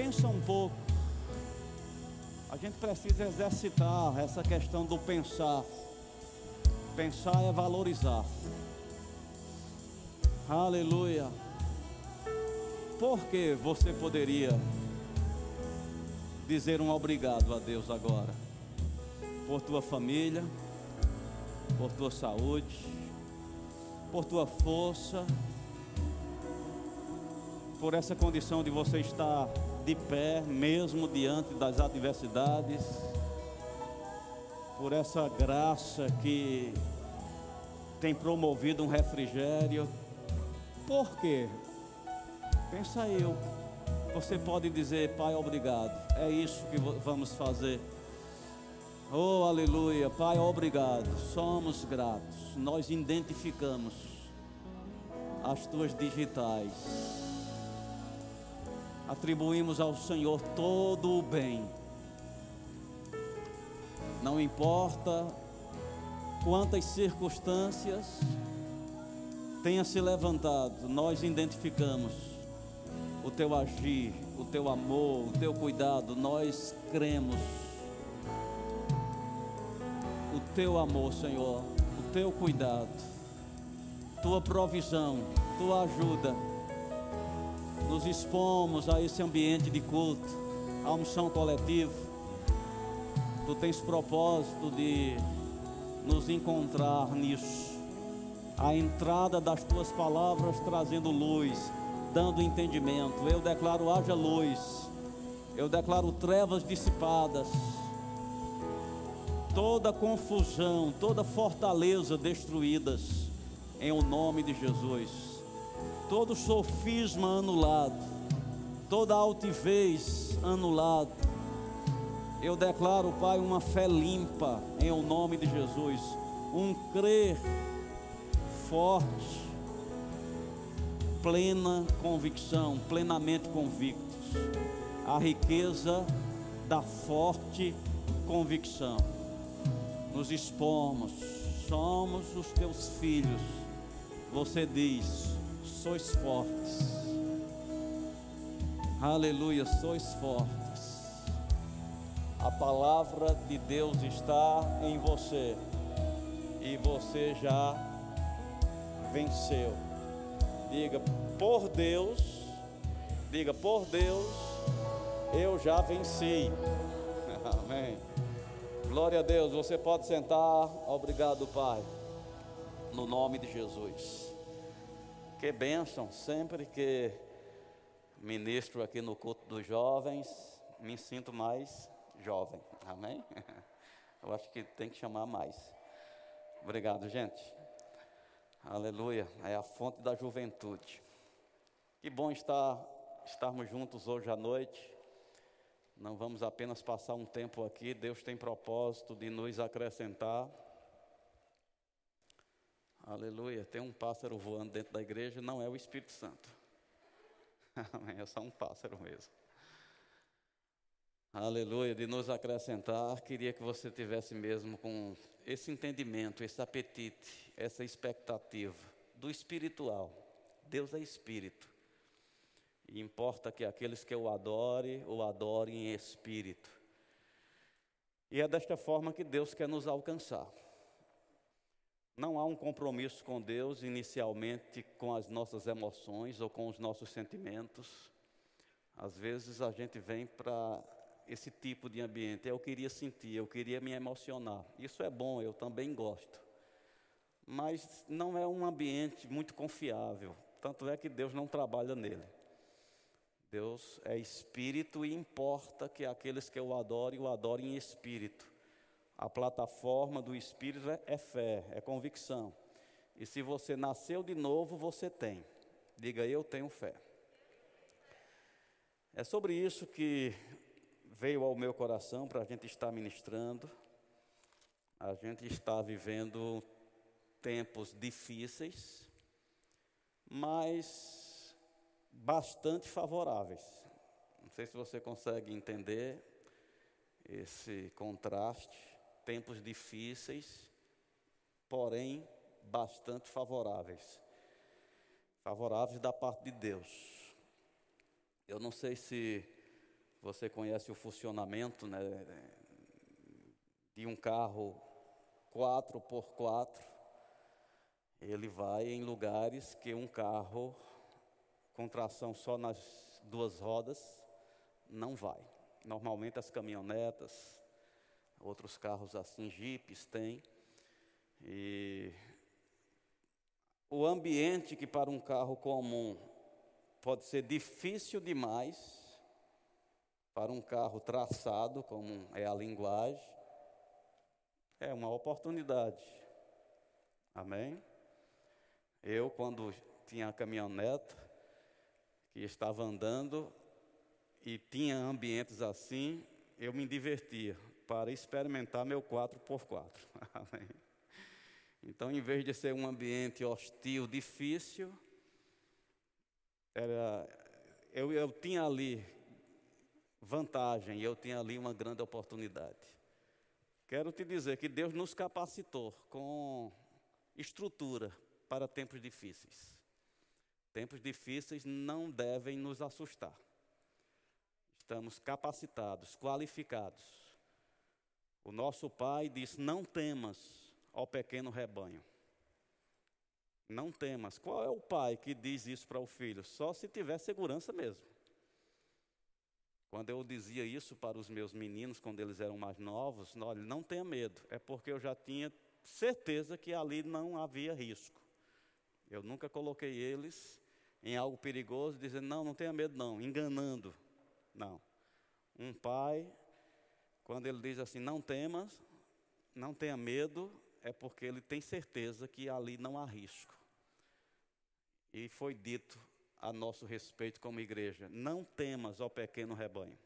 pensa um pouco. A gente precisa exercitar essa questão do pensar. Pensar é valorizar. Aleluia. Por que você poderia dizer um obrigado a Deus agora? Por tua família, por tua saúde, por tua força, por essa condição de você estar de pé, mesmo diante das adversidades, por essa graça que tem promovido um refrigério. Por quê? Pensa eu. Você pode dizer, Pai, obrigado. É isso que vamos fazer. Oh, aleluia. Pai, obrigado. Somos gratos. Nós identificamos as tuas digitais atribuímos ao Senhor todo o bem. Não importa quantas circunstâncias tenha se levantado, nós identificamos o teu agir, o teu amor, o teu cuidado, nós cremos. O teu amor, Senhor, o teu cuidado, tua provisão, tua ajuda nos expomos a esse ambiente de culto, a unção coletiva. Tu tens propósito de nos encontrar nisso. A entrada das tuas palavras trazendo luz, dando entendimento. Eu declaro: haja luz. Eu declaro trevas dissipadas. Toda confusão, toda fortaleza destruídas, em o nome de Jesus todo sofisma anulado, toda altivez anulado. Eu declaro, Pai, uma fé limpa em o nome de Jesus, um crer forte, plena convicção, plenamente convictos. A riqueza da forte convicção. Nos expomos, somos os teus filhos. Você diz: sois fortes. Aleluia, sois fortes. A palavra de Deus está em você e você já venceu. Diga, por Deus, diga, por Deus, eu já venci. Amém. Glória a Deus, você pode sentar. Obrigado, Pai. No nome de Jesus. Que bênção, sempre que ministro aqui no culto dos jovens, me sinto mais jovem, amém? Eu acho que tem que chamar mais. Obrigado, gente. Aleluia, é a fonte da juventude. Que bom estar, estarmos juntos hoje à noite. Não vamos apenas passar um tempo aqui, Deus tem propósito de nos acrescentar Aleluia. Tem um pássaro voando dentro da igreja, não é o Espírito Santo. Amém. É só um pássaro mesmo. Aleluia. De nos acrescentar, queria que você tivesse mesmo com esse entendimento, esse apetite, essa expectativa do espiritual. Deus é espírito. E importa que aqueles que o adorem, o adorem em espírito. E é desta forma que Deus quer nos alcançar. Não há um compromisso com Deus inicialmente com as nossas emoções ou com os nossos sentimentos. Às vezes a gente vem para esse tipo de ambiente. Eu queria sentir, eu queria me emocionar. Isso é bom, eu também gosto. Mas não é um ambiente muito confiável. Tanto é que Deus não trabalha nele. Deus é espírito e importa que aqueles que o adorem, o adorem em espírito. A plataforma do Espírito é, é fé, é convicção. E se você nasceu de novo, você tem. Diga, eu tenho fé. É sobre isso que veio ao meu coração para a gente estar ministrando. A gente está vivendo tempos difíceis, mas bastante favoráveis. Não sei se você consegue entender esse contraste tempos difíceis, porém bastante favoráveis. Favoráveis da parte de Deus. Eu não sei se Você conhece o funcionamento né, de um carro 4x4. Ele vai em lugares que um carro com tração só nas duas rodas não vai. Normalmente as caminhonetas, outros carros assim, jipes têm. E o ambiente que para um carro comum pode ser difícil demais, para um carro traçado, como é a linguagem, é uma oportunidade. Amém? Eu, quando tinha a caminhoneta, que estava andando e tinha ambientes assim, eu me divertia para experimentar meu 4x4. Amém? Então, em vez de ser um ambiente hostil, difícil, era, eu, eu tinha ali vantagem, eu tinha ali uma grande oportunidade. Quero te dizer que Deus nos capacitou com estrutura para tempos difíceis. Tempos difíceis não devem nos assustar. Estamos capacitados, qualificados. O nosso pai disse: Não temas, ao pequeno rebanho. Não temas. Qual é o pai que diz isso para o filho? Só se tiver segurança mesmo. Quando eu dizia isso para os meus meninos, quando eles eram mais novos, olha, não tenha medo, é porque eu já tinha certeza que ali não havia risco. Eu nunca coloquei eles em algo perigoso, dizendo, não, não tenha medo não, enganando. Não. Um pai, quando ele diz assim, não temas, não tenha medo, é porque ele tem certeza que ali não há risco. E foi dito a nosso respeito como igreja: não temas, ó pequeno rebanho.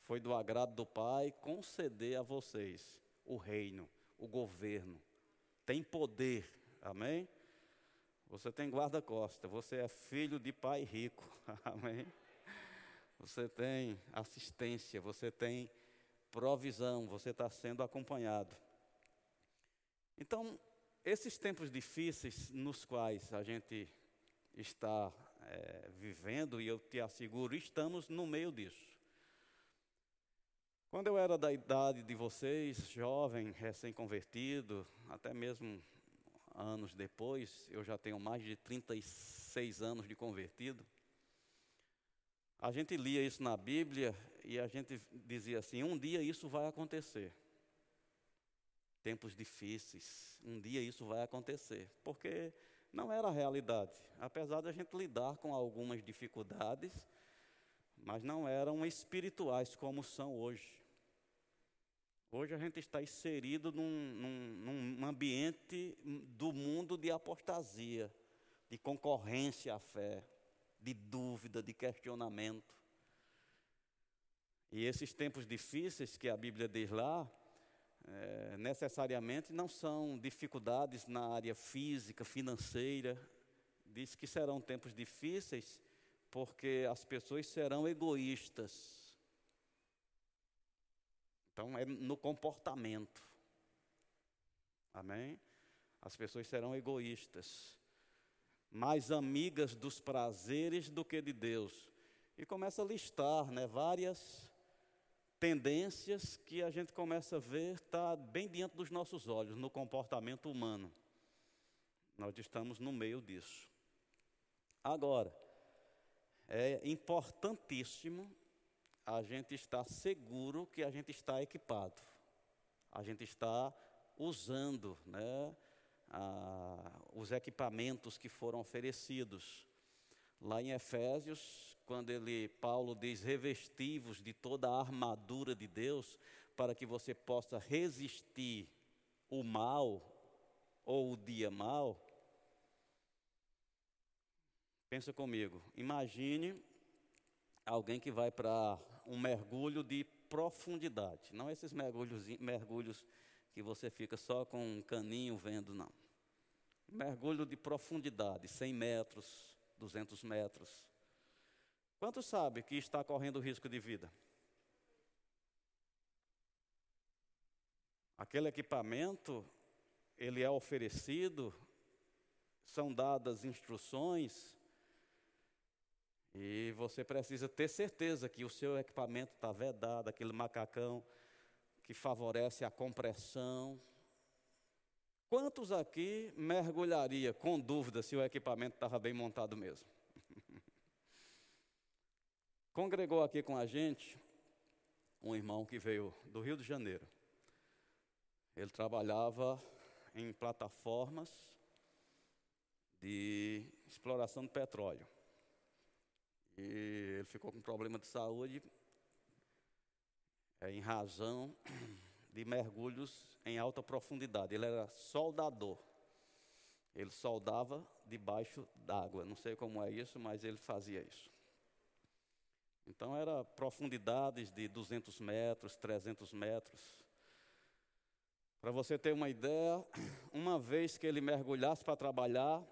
Foi do agrado do Pai conceder a vocês o reino, o governo. Tem poder, amém? Você tem guarda-costa, você é filho de pai rico, amém? Você tem assistência, você tem provisão, você está sendo acompanhado. Então, esses tempos difíceis nos quais a gente está é, vivendo, e eu te asseguro, estamos no meio disso. Quando eu era da idade de vocês, jovem, recém-convertido, até mesmo anos depois, eu já tenho mais de 36 anos de convertido. A gente lia isso na Bíblia e a gente dizia assim: um dia isso vai acontecer tempos difíceis. Um dia isso vai acontecer, porque não era a realidade. Apesar de a gente lidar com algumas dificuldades, mas não eram espirituais como são hoje. Hoje a gente está inserido num, num, num ambiente do mundo de apostasia, de concorrência à fé, de dúvida, de questionamento. E esses tempos difíceis que a Bíblia diz lá, é, necessariamente não são dificuldades na área física, financeira. Diz que serão tempos difíceis porque as pessoas serão egoístas. Então, é no comportamento. Amém? As pessoas serão egoístas, mais amigas dos prazeres do que de Deus. E começa a listar né, várias tendências que a gente começa a ver está bem diante dos nossos olhos no comportamento humano. Nós estamos no meio disso. Agora, é importantíssimo a gente estar seguro que a gente está equipado, a gente está usando né, a, os equipamentos que foram oferecidos. Lá em Efésios, quando ele, Paulo diz, revestivos de toda a armadura de Deus, para que você possa resistir o mal ou o dia mal. Pensa comigo, imagine alguém que vai para um mergulho de profundidade, não esses mergulhos, mergulhos que você fica só com um caninho vendo, não. Mergulho de profundidade, 100 metros, 200 metros. Quantos sabe que está correndo risco de vida? Aquele equipamento, ele é oferecido, são dadas instruções, E você precisa ter certeza que o seu equipamento está vedado, aquele macacão que favorece a compressão. Quantos aqui mergulharia com dúvida se o equipamento estava bem montado mesmo? Congregou aqui com a gente um irmão que veio do Rio de Janeiro. Ele trabalhava em plataformas de exploração de petróleo. E ele ficou com problema de saúde é, em razão de mergulhos em alta profundidade. Ele era soldador. Ele soldava debaixo d'água. Não sei como é isso, mas ele fazia isso. Então, era profundidades de 200 metros, 300 metros. Para você ter uma ideia, uma vez que ele mergulhasse para trabalhar,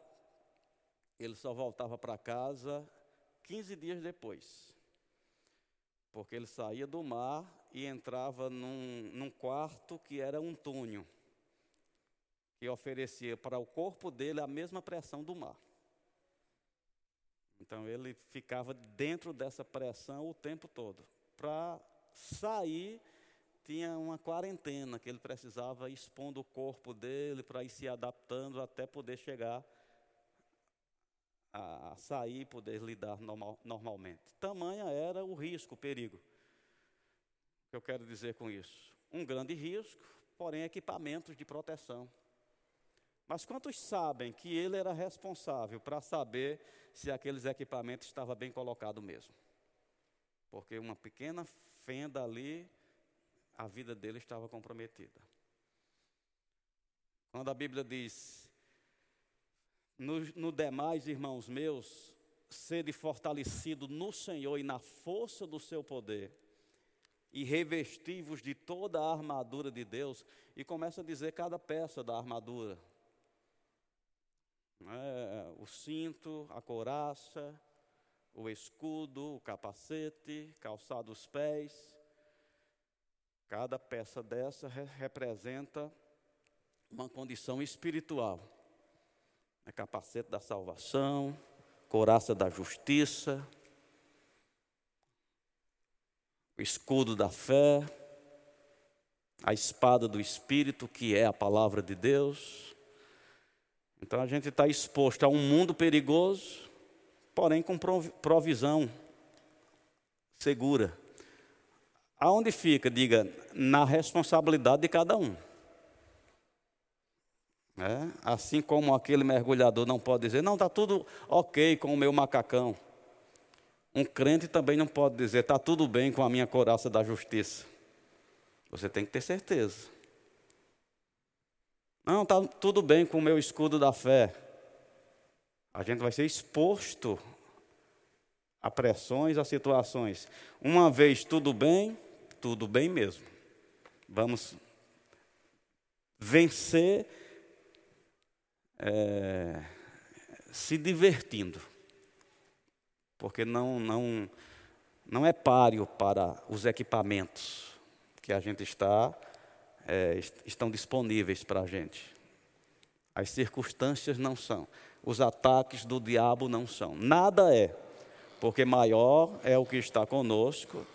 ele só voltava para casa 15 dias depois. Porque ele saía do mar e entrava num, num quarto que era um túnel, que oferecia para o corpo dele a mesma pressão do mar. Então ele ficava dentro dessa pressão o tempo todo. Para sair, tinha uma quarentena que ele precisava expondo o corpo dele para ir se adaptando até poder chegar a, sair e poder lidar normal, normalmente. Tamanha era o risco, o perigo. O que eu quero dizer com isso? Um grande risco, porém equipamentos de proteção. Mas quantos sabem que ele era responsável para saber se aqueles equipamentos estavam bem colocados mesmo? Porque uma pequena fenda ali, a vida dele estava comprometida. Quando a Bíblia diz no, no demais, irmãos meus, sede fortalecido no Senhor e na força do seu poder, e revestivos de toda a armadura de Deus, e começa a dizer cada peça da armadura. É, o cinto, a couraça, o escudo, o capacete, calçado os pés. Cada peça dessa representa uma condição espiritual é capacete da salvação, coraça da justiça, o escudo da fé, a espada do Espírito, que é a palavra de Deus. Então a gente está exposto a um mundo perigoso, porém com provisão segura. Aonde fica? Diga, na responsabilidade de cada um. É? Assim como aquele mergulhador não pode dizer, não, está tudo ok com o meu macacão. Um crente também não pode dizer, está tudo bem com a minha coraça da justiça. Você tem que ter certeza. Não, está tudo bem com o meu escudo da fé. A gente vai ser exposto a pressões, a situações. Uma vez tudo bem, tudo bem mesmo. Vamos vencer é, se divertindo, porque não, não, não é páreo para os equipamentos que a gente está, é, estão disponíveis para a gente. As circunstâncias não são, os ataques do diabo não são, nada é, porque maior é o que está conosco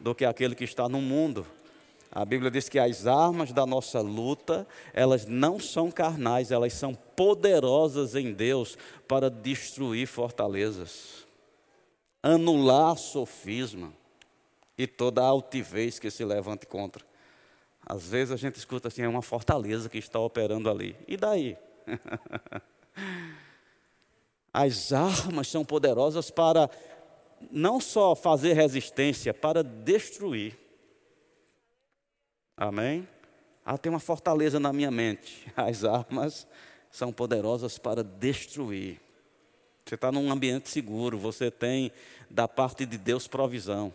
do que aquele que está no mundo. A Bíblia diz que as armas da nossa luta, elas não são carnais, elas são poderosas em Deus para destruir fortalezas, anular sofisma e toda altivez que se levante contra. Às vezes a gente escuta assim, é uma fortaleza que está operando ali. E daí? As armas são poderosas para não só fazer resistência, para destruir. Amém? Ah, tem uma fortaleza na minha mente. As armas são poderosas para destruir. Você está num ambiente seguro, você tem da parte de Deus provisão.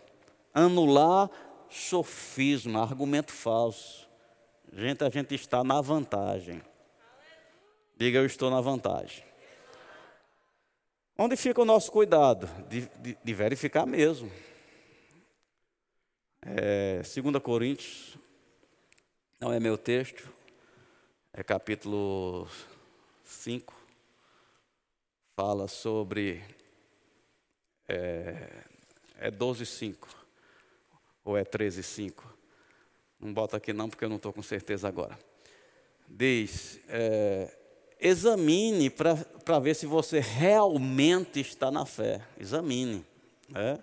Anular sofisma, argumento falso. Gente, a gente está na vantagem. Diga, eu estou na vantagem. Onde fica o nosso cuidado? De, de, de verificar mesmo. É, 2 Coríntios não é meu texto, é capítulo 5. Fala sobre É, é 12,5 ou é 13,5? Não bota aqui não, porque eu não estou com certeza agora. Diz: é, examine para ver se você realmente está na fé. Examine. Né?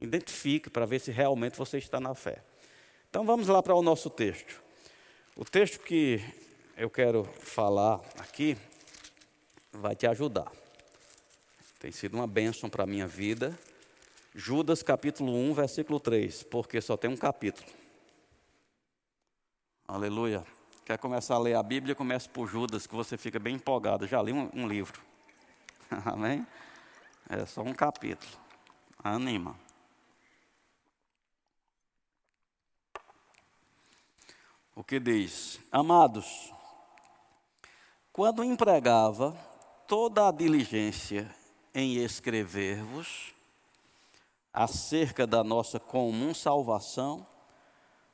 Identifique para ver se realmente você está na fé. Então vamos lá para o nosso texto. O texto que eu quero falar aqui vai te ajudar. Tem sido uma bênção para a minha vida. Judas capítulo 1, versículo 3, porque só tem um capítulo. Aleluia. Quer começar a ler a Bíblia? Comece por Judas, que você fica bem empolgado. Já li um, um livro. Amém? É só um capítulo. Anima. O que diz? Amados, quando empregava toda a diligência em escrever-vos acerca da nossa comum salvação,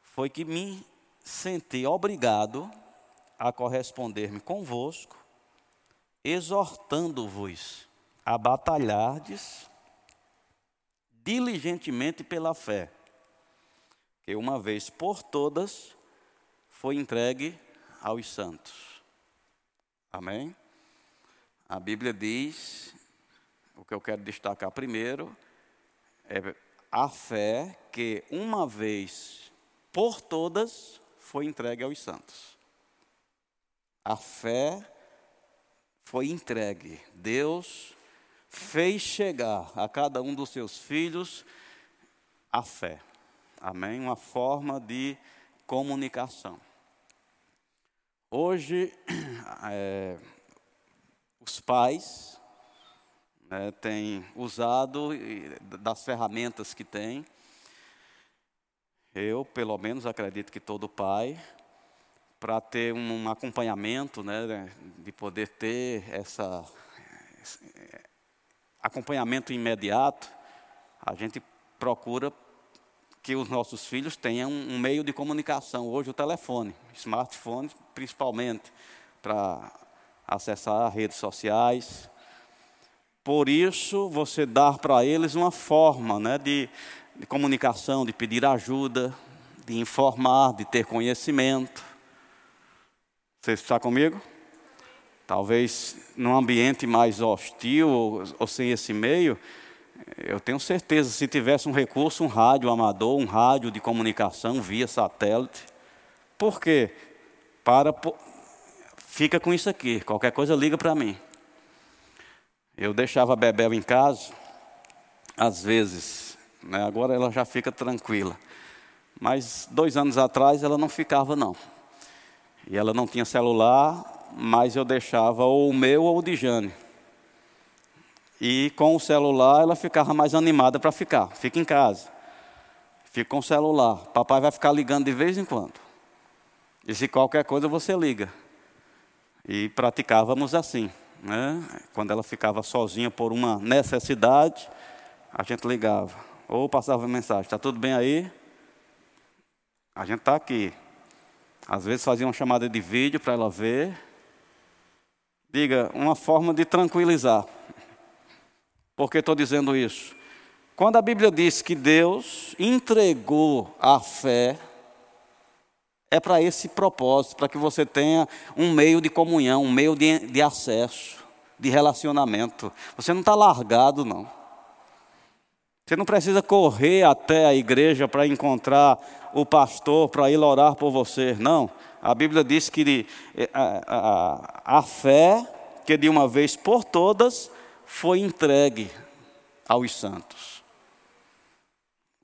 foi que me senti obrigado a corresponder-me convosco, exortando-vos a batalhardes diligentemente pela fé, que uma vez por todas foi entregue aos santos. Amém? A Bíblia diz, o que eu quero destacar primeiro, é a fé que uma vez por todas foi entregue aos santos. A fé foi entregue. Deus fez chegar a cada um dos seus filhos a fé. Amém? Uma forma de comunicação. Hoje, é, os pais né, têm usado das ferramentas que têm. Eu, pelo menos, acredito que todo pai, para ter um acompanhamento, né, de poder ter essa acompanhamento imediato, a gente procura que os nossos filhos tenham um meio de comunicação. Hoje, o telefone, smartphone, principalmente, para acessar redes sociais. Por isso, você dar para eles uma forma né, de, de comunicação, de pedir ajuda, de informar, de ter conhecimento. Você está comigo? Talvez num ambiente mais hostil ou, ou sem esse meio, eu tenho certeza, se tivesse um recurso, um rádio amador, um rádio de comunicação via satélite. Por quê? Para. Fica com isso aqui, qualquer coisa liga para mim. Eu deixava a Bebel em casa, às vezes, né, agora ela já fica tranquila. Mas dois anos atrás ela não ficava, não. E ela não tinha celular, mas eu deixava ou o meu ou o de Jane. E com o celular ela ficava mais animada para ficar. Fica em casa. Fica com o celular. Papai vai ficar ligando de vez em quando. E se qualquer coisa você liga. E praticávamos assim. Né? Quando ela ficava sozinha por uma necessidade, a gente ligava. Ou passava mensagem: Está tudo bem aí? A gente está aqui. Às vezes fazia uma chamada de vídeo para ela ver. Diga, uma forma de tranquilizar. Por que estou dizendo isso? Quando a Bíblia diz que Deus entregou a fé, é para esse propósito, para que você tenha um meio de comunhão, um meio de, de acesso, de relacionamento. Você não está largado, não. Você não precisa correr até a igreja para encontrar o pastor para ir orar por você. Não. A Bíblia diz que a, a, a fé, que de uma vez por todas, foi entregue aos santos.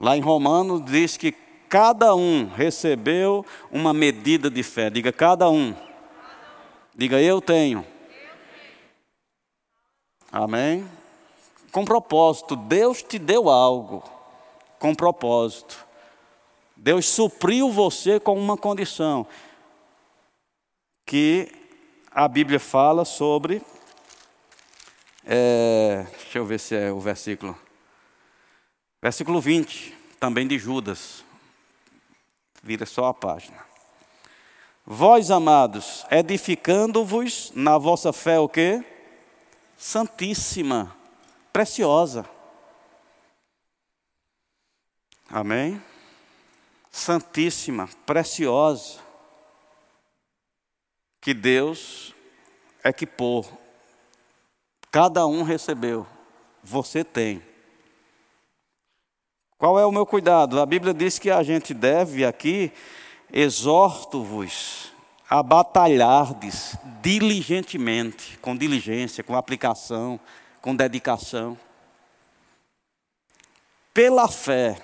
Lá em Romanos diz que cada um recebeu uma medida de fé. Diga, cada um. Diga, eu tenho. Amém? Com propósito. Deus te deu algo. Com propósito. Deus supriu você com uma condição. Que a Bíblia fala sobre é, deixa eu ver se é o versículo. Versículo 20, também de Judas. Vira só a página. Vós, amados, edificando-vos na vossa fé o quê? Santíssima. preciosa. Amém? Santíssima, preciosa, que Deus equipou, cada um recebeu, você tem. Qual é o meu cuidado? A Bíblia diz que a gente deve aqui, exorto-vos a batalhardes diligentemente, com diligência, com aplicação, com dedicação, pela fé.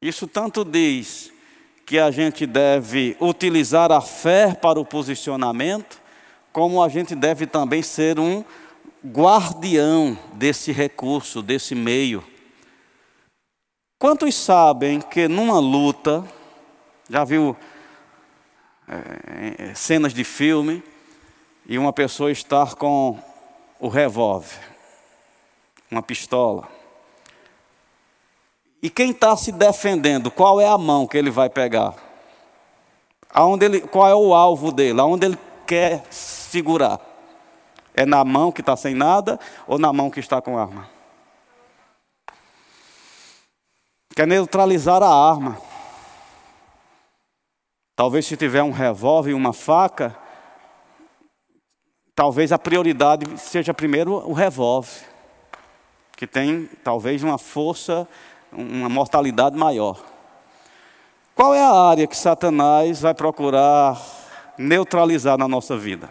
Isso tanto diz que a gente deve utilizar a fé para o posicionamento, como a gente deve também ser um guardião desse recurso, desse meio. Quantos sabem que numa luta, já viu é, é, cenas de filme e uma pessoa estar com o revólver, uma pistola. E quem está se defendendo, qual é a mão que ele vai pegar? Aonde ele, qual é o alvo dele? Aonde ele quer segurar? É na mão que está sem nada ou na mão que está com arma? Quer neutralizar a arma. Talvez se tiver um revólver e uma faca, talvez a prioridade seja primeiro o revólver, que tem talvez uma força, uma mortalidade maior. Qual é a área que Satanás vai procurar neutralizar na nossa vida?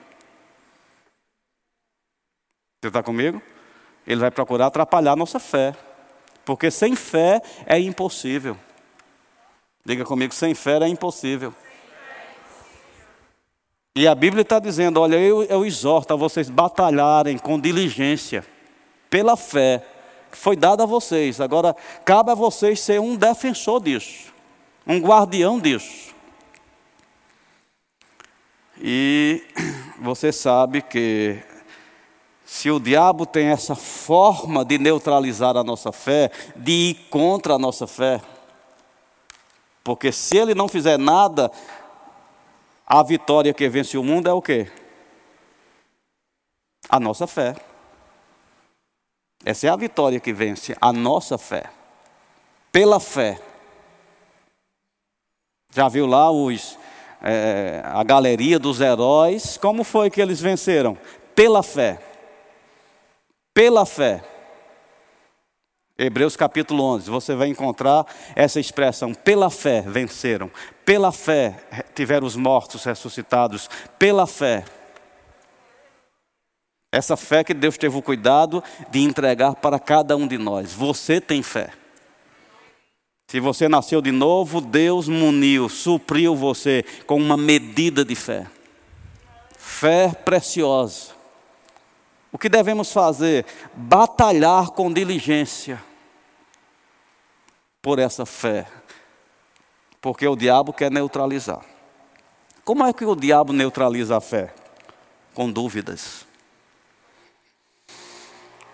Você está comigo? Ele vai procurar atrapalhar a nossa fé, porque sem fé é impossível. Diga comigo, sem fé é impossível. E a Bíblia está dizendo: olha, eu, eu exorto a vocês batalharem com diligência, pela fé que foi dada a vocês. Agora, cabe a vocês ser um defensor disso, um guardião disso. E você sabe que se o diabo tem essa forma de neutralizar a nossa fé, de ir contra a nossa fé, porque se ele não fizer nada, a vitória que vence o mundo é o quê? A nossa fé. Essa é a vitória que vence a nossa fé. Pela fé. Já viu lá os, é, a galeria dos heróis? Como foi que eles venceram? Pela fé. Pela fé. Hebreus capítulo 11, você vai encontrar essa expressão: pela fé venceram, pela fé tiveram os mortos ressuscitados, pela fé. Essa fé que Deus teve o cuidado de entregar para cada um de nós. Você tem fé. Se você nasceu de novo, Deus muniu, supriu você com uma medida de fé. Fé preciosa. O que devemos fazer? Batalhar com diligência por essa fé. Porque o diabo quer neutralizar. Como é que o diabo neutraliza a fé? Com dúvidas.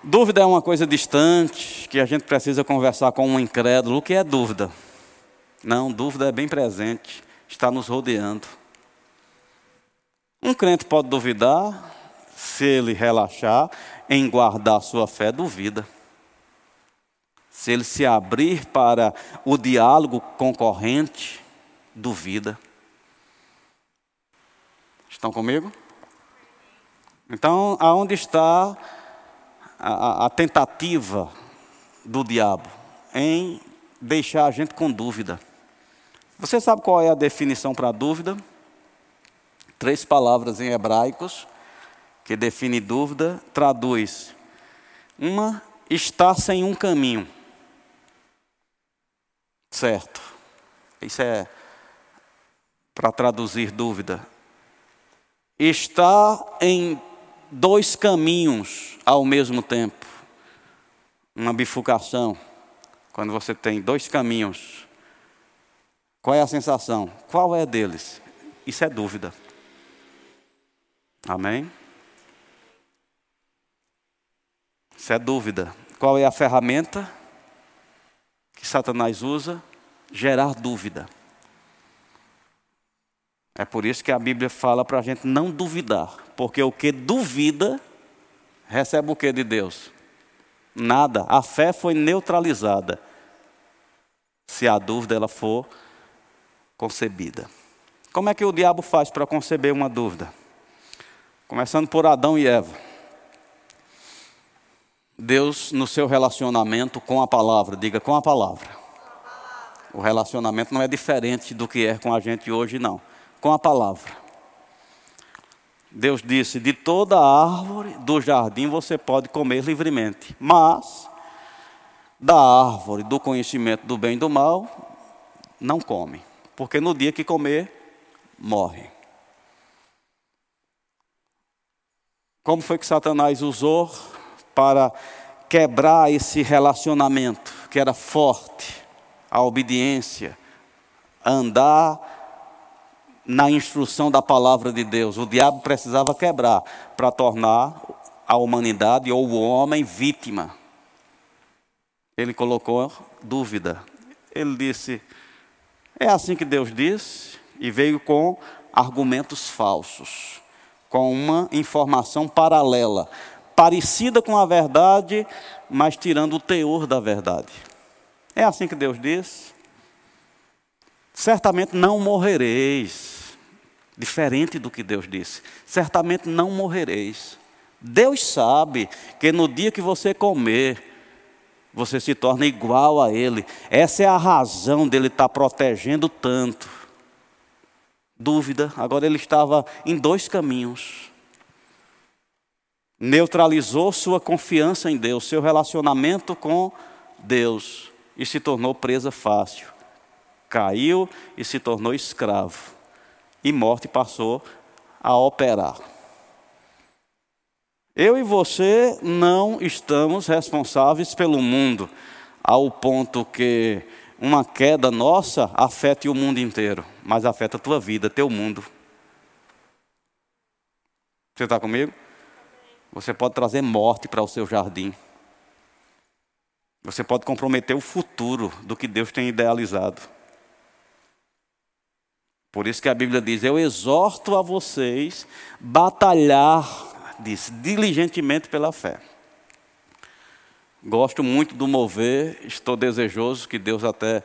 Dúvida é uma coisa distante, que a gente precisa conversar com um incrédulo. O que é dúvida? Não, dúvida é bem presente, está nos rodeando. Um crente pode duvidar, se ele relaxar em guardar sua fé, duvida. Se ele se abrir para o diálogo concorrente, duvida. Estão comigo? Então, aonde está a, a, tentativa do diabo? Em deixar a gente com dúvida. Você sabe qual é a definição para dúvida? Três palavras em hebraicos que define dúvida, traduz: uma está sem um caminho. Certo. Isso é para traduzir dúvida. Está em dois caminhos ao mesmo tempo. Uma bifurcação. Quando você tem dois caminhos. Qual é a sensação? Qual é deles? Isso é dúvida. Amém? Isso é dúvida. Qual é a ferramenta que Satanás usa? Gerar dúvida. É por isso que a Bíblia fala para a gente não duvidar, porque o que duvida recebe o que de Deus? Nada. A fé foi neutralizada. Se a dúvida ela for concebida. Como é que o diabo faz para conceber uma dúvida? Começando por Adão e Eva. Deus, no seu relacionamento com a palavra, diga com a palavra. O relacionamento não é diferente do que é com a gente hoje, não. Com a palavra. Deus disse: De toda árvore do jardim você pode comer livremente, mas da árvore do conhecimento do bem e do mal, não come, porque no dia que comer, morre. Como foi que Satanás usou para quebrar esse relacionamento que era forte, a obediência, andar na instrução da palavra de Deus. O diabo precisava quebrar para tornar a humanidade ou o homem vítima. Ele colocou dúvida. Ele disse: É assim que Deus disse, e veio com argumentos falsos, com uma informação paralela, parecida com a verdade, mas tirando o teor da verdade. É assim que Deus diz. Certamente não morrereis diferente do que Deus disse. Certamente não morrereis. Deus sabe que no dia que você comer, você se torna igual a Ele. Essa é a razão dele estar protegendo tanto. Dúvida, agora ele estava em dois caminhos. Neutralizou sua confiança em Deus, seu relacionamento com Deus, e se tornou presa fácil. Caiu e se tornou escravo e morte passou a operar. Eu e você não estamos responsáveis pelo mundo, ao ponto que uma queda nossa afete o mundo inteiro, mas afeta a tua vida, teu mundo. Você está comigo? Você pode trazer morte para o seu jardim. Você pode comprometer o futuro do que Deus tem idealizado. Por isso que a Bíblia diz: Eu exorto a vocês batalhar, diz, diligentemente pela fé. Gosto muito do mover, estou desejoso que Deus até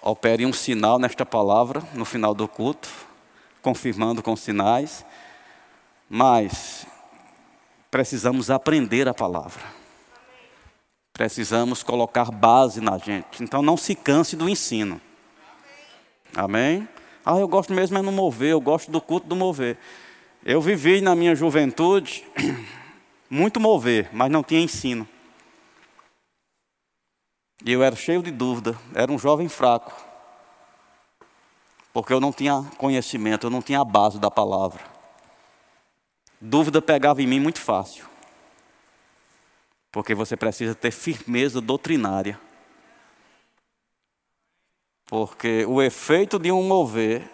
opere um sinal nesta palavra no final do culto, confirmando com sinais. Mas precisamos aprender a palavra. Precisamos colocar base na gente. Então não se canse do ensino. Amém? Ah, eu gosto mesmo é no mover, eu gosto do culto do mover. Eu vivi na minha juventude muito mover, mas não tinha ensino. E eu era cheio de dúvida, era um jovem fraco. Porque eu não tinha conhecimento, eu não tinha a base da palavra. Dúvida pegava em mim muito fácil. Porque você precisa ter firmeza doutrinária. Porque o efeito de um mover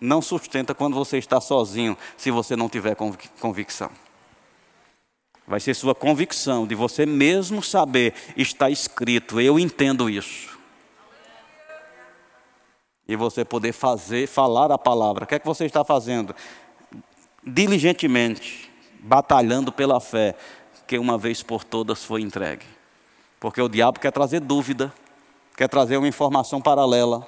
não sustenta quando você está sozinho, se você não tiver convicção. Vai ser sua convicção de você mesmo saber, está escrito, eu entendo isso. E você poder fazer, falar a palavra. O que é que você está fazendo? Diligentemente, batalhando pela fé, que uma vez por todas foi entregue. Porque o diabo quer trazer dúvida quer trazer uma informação paralela.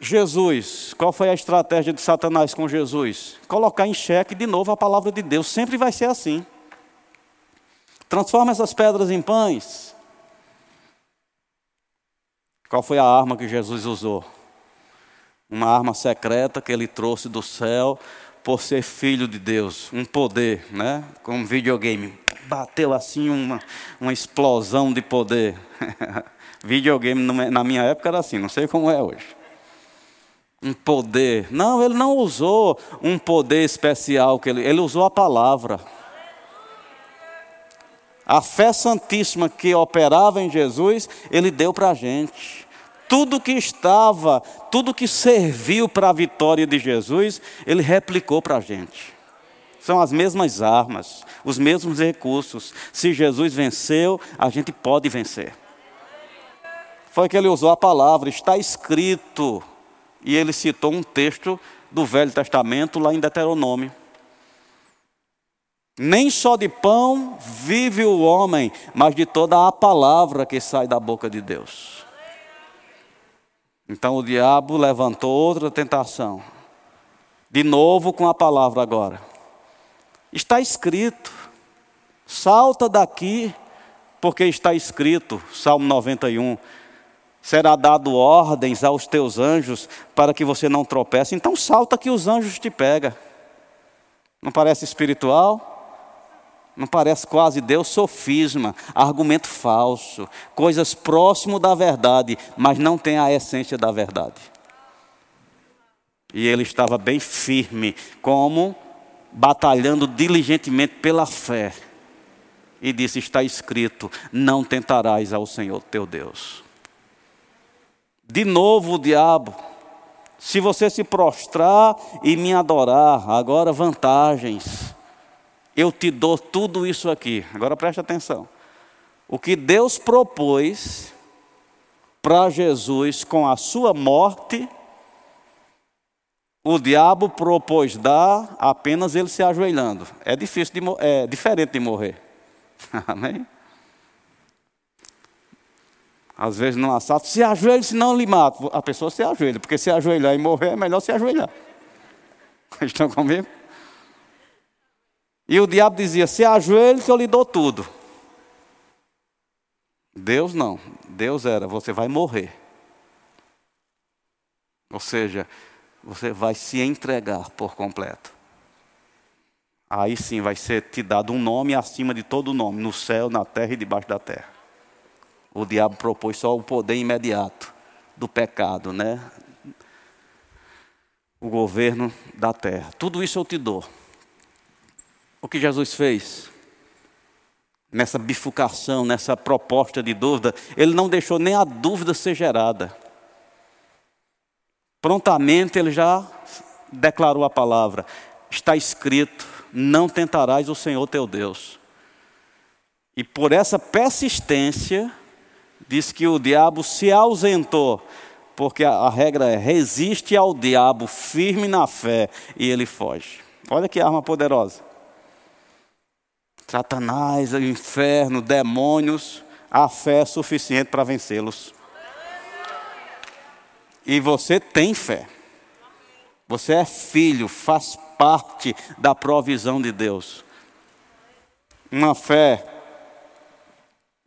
Jesus, qual foi a estratégia de Satanás com Jesus? Colocar em xeque de novo a palavra de Deus, sempre vai ser assim. Transforma essas pedras em pães. Qual foi a arma que Jesus usou? Uma arma secreta que ele trouxe do céu por ser filho de Deus, um poder, né? Como um videogame bateu assim uma, uma explosão de poder. Videogame na minha época era assim, não sei como é hoje. Um poder. Não, ele não usou um poder especial, que ele, ele usou a palavra. A fé santíssima que operava em Jesus, ele deu para a gente. Tudo que estava, tudo que serviu para a vitória de Jesus, ele replicou para a gente. São as mesmas armas, os mesmos recursos. Se Jesus venceu, a gente pode vencer. Foi que ele usou a palavra, está escrito. E ele citou um texto do Velho Testamento lá em Deuteronômio. Nem só de pão vive o homem, mas de toda a palavra que sai da boca de Deus. Então o diabo levantou outra tentação. De novo com a palavra agora. Está escrito: salta daqui, porque está escrito, Salmo 91. Será dado ordens aos teus anjos para que você não tropece. Então salta que os anjos te pegam. Não parece espiritual? Não parece quase Deus sofisma, argumento falso, coisas próximo da verdade, mas não tem a essência da verdade. E ele estava bem firme, como batalhando diligentemente pela fé. E disse: Está escrito: Não tentarás ao Senhor teu Deus. De novo o diabo se você se prostrar e me adorar, agora vantagens. Eu te dou tudo isso aqui. Agora preste atenção. O que Deus propôs para Jesus com a sua morte, o diabo propôs dar apenas ele se ajoelhando. É difícil de, é diferente de morrer. Amém? Às vezes não assalto, se ajoelhe, senão lhe mato. A pessoa se ajoelha, porque se ajoelhar e morrer é melhor se ajoelhar. Estão comigo? E o diabo dizia: se ajoelhe que eu lhe dou tudo. Deus não. Deus era: você vai morrer. Ou seja, você vai se entregar por completo. Aí sim vai ser te dado um nome acima de todo nome, no céu, na terra e debaixo da terra. O diabo propôs só o poder imediato do pecado, né? O governo da terra. Tudo isso eu te dou. O que Jesus fez? Nessa bifurcação, nessa proposta de dúvida, ele não deixou nem a dúvida ser gerada. Prontamente ele já declarou a palavra: está escrito, não tentarás o Senhor teu Deus. E por essa persistência, diz que o diabo se ausentou, porque a, a regra é: resiste ao diabo firme na fé e ele foge. Olha que arma poderosa. Satanás, o inferno, demônios, a fé é suficiente para vencê-los. E você tem fé. Você é filho, faz parte da provisão de Deus. Uma fé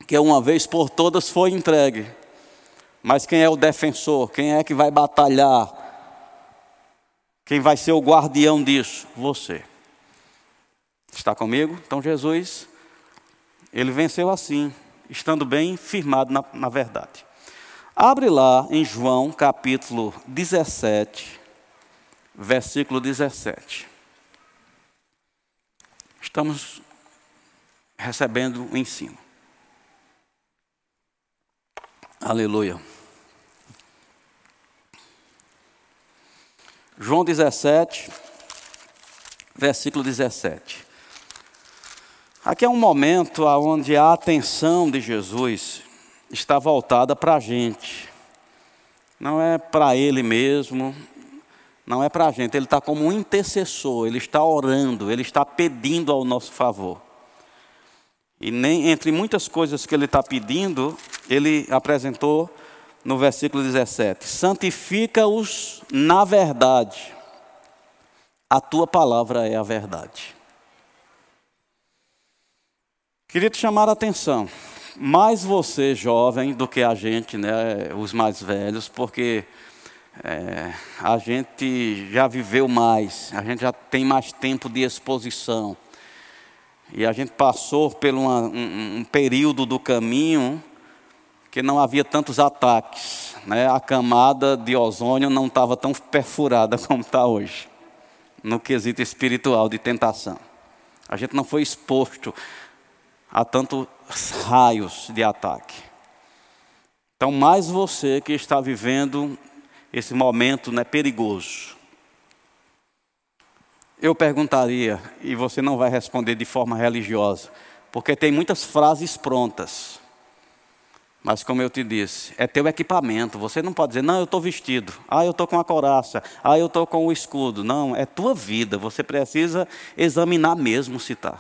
que uma vez por todas foi entregue. Mas quem é o defensor? Quem é que vai batalhar? Quem vai ser o guardião disso? Você. Está comigo? Então Jesus, ele venceu assim, estando bem firmado na, na verdade. Abre lá em João capítulo 17, versículo 17. Estamos recebendo o ensino. Aleluia. João 17, versículo 17. Aqui é um momento onde a atenção de Jesus está voltada para a gente. Não é para Ele mesmo, não é para a gente. Ele está como um intercessor, Ele está orando, Ele está pedindo ao nosso favor. E nem entre muitas coisas que ele está pedindo, ele apresentou no versículo 17: santifica-os na verdade, a tua palavra é a verdade. Queria te chamar a atenção, mais você jovem do que a gente, né, os mais velhos, porque é, a gente já viveu mais, a gente já tem mais tempo de exposição. E a gente passou por uma, um, um, período do caminho que não havia tantos ataques. Né? A camada de ozônio não estava tão perfurada como está hoje, no quesito espiritual de tentação. A gente não foi exposto a tantos raios de ataque. Então, mais você que está vivendo esse momento né, perigoso eu perguntaria, e você não vai responder de forma religiosa, porque tem muitas frases prontas. Mas como eu te disse, é teu equipamento. Você não pode dizer, não, eu estou vestido. Ah, eu estou com a coraça. Ah, eu estou com o escudo. Não, é tua vida. Você precisa examinar mesmo se está.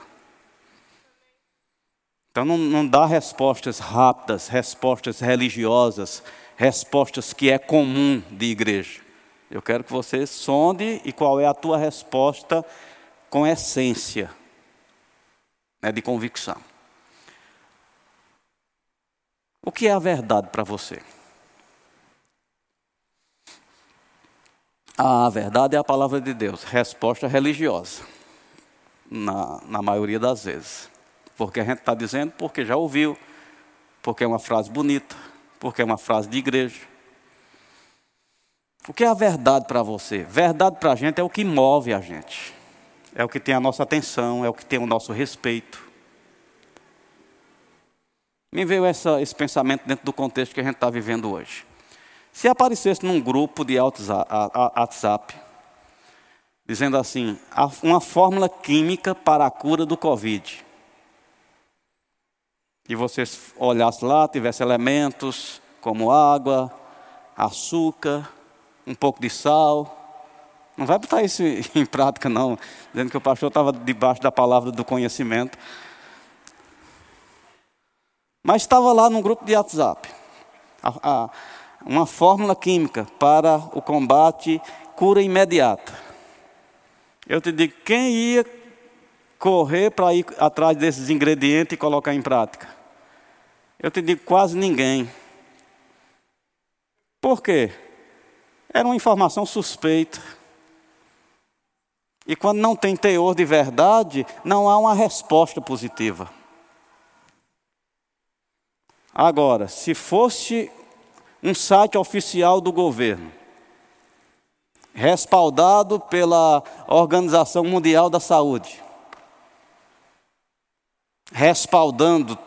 Então não, não dá respostas rápidas, respostas religiosas, respostas que é comum de igreja. Eu quero que você sonde e qual é a tua resposta com essência né, de convicção. O que é a verdade para você? A verdade é a palavra de Deus, resposta religiosa, na, na maioria das vezes. Porque a gente está dizendo porque já ouviu, porque é uma frase bonita, porque é uma frase de igreja. O que é a verdade para você? Verdade para a gente é o que move a gente, é o que tem a nossa atenção, é o que tem o nosso respeito. Me veio essa, esse pensamento dentro do contexto que a gente está vivendo hoje. Se aparecesse num grupo de WhatsApp, dizendo assim, uma fórmula química para a cura do Covid. E você olhasse lá, tivesse elementos como água, açúcar, um pouco de sal. Não vai botar isso em prática, não, dizendo que o pastor estava debaixo da palavra do conhecimento. Mas estava lá num grupo de WhatsApp. Uma fórmula química para o combate, cura imediata. Eu te digo, quem ia correr para ir atrás desses ingredientes e colocar em prática? Eu te digo, quase ninguém. Por quê? Era uma informação suspeita. E quando não tem teor de verdade, não há uma resposta positiva. Agora, se fosse um site oficial do governo, respaldado pela Organização Mundial da Saúde, respaldando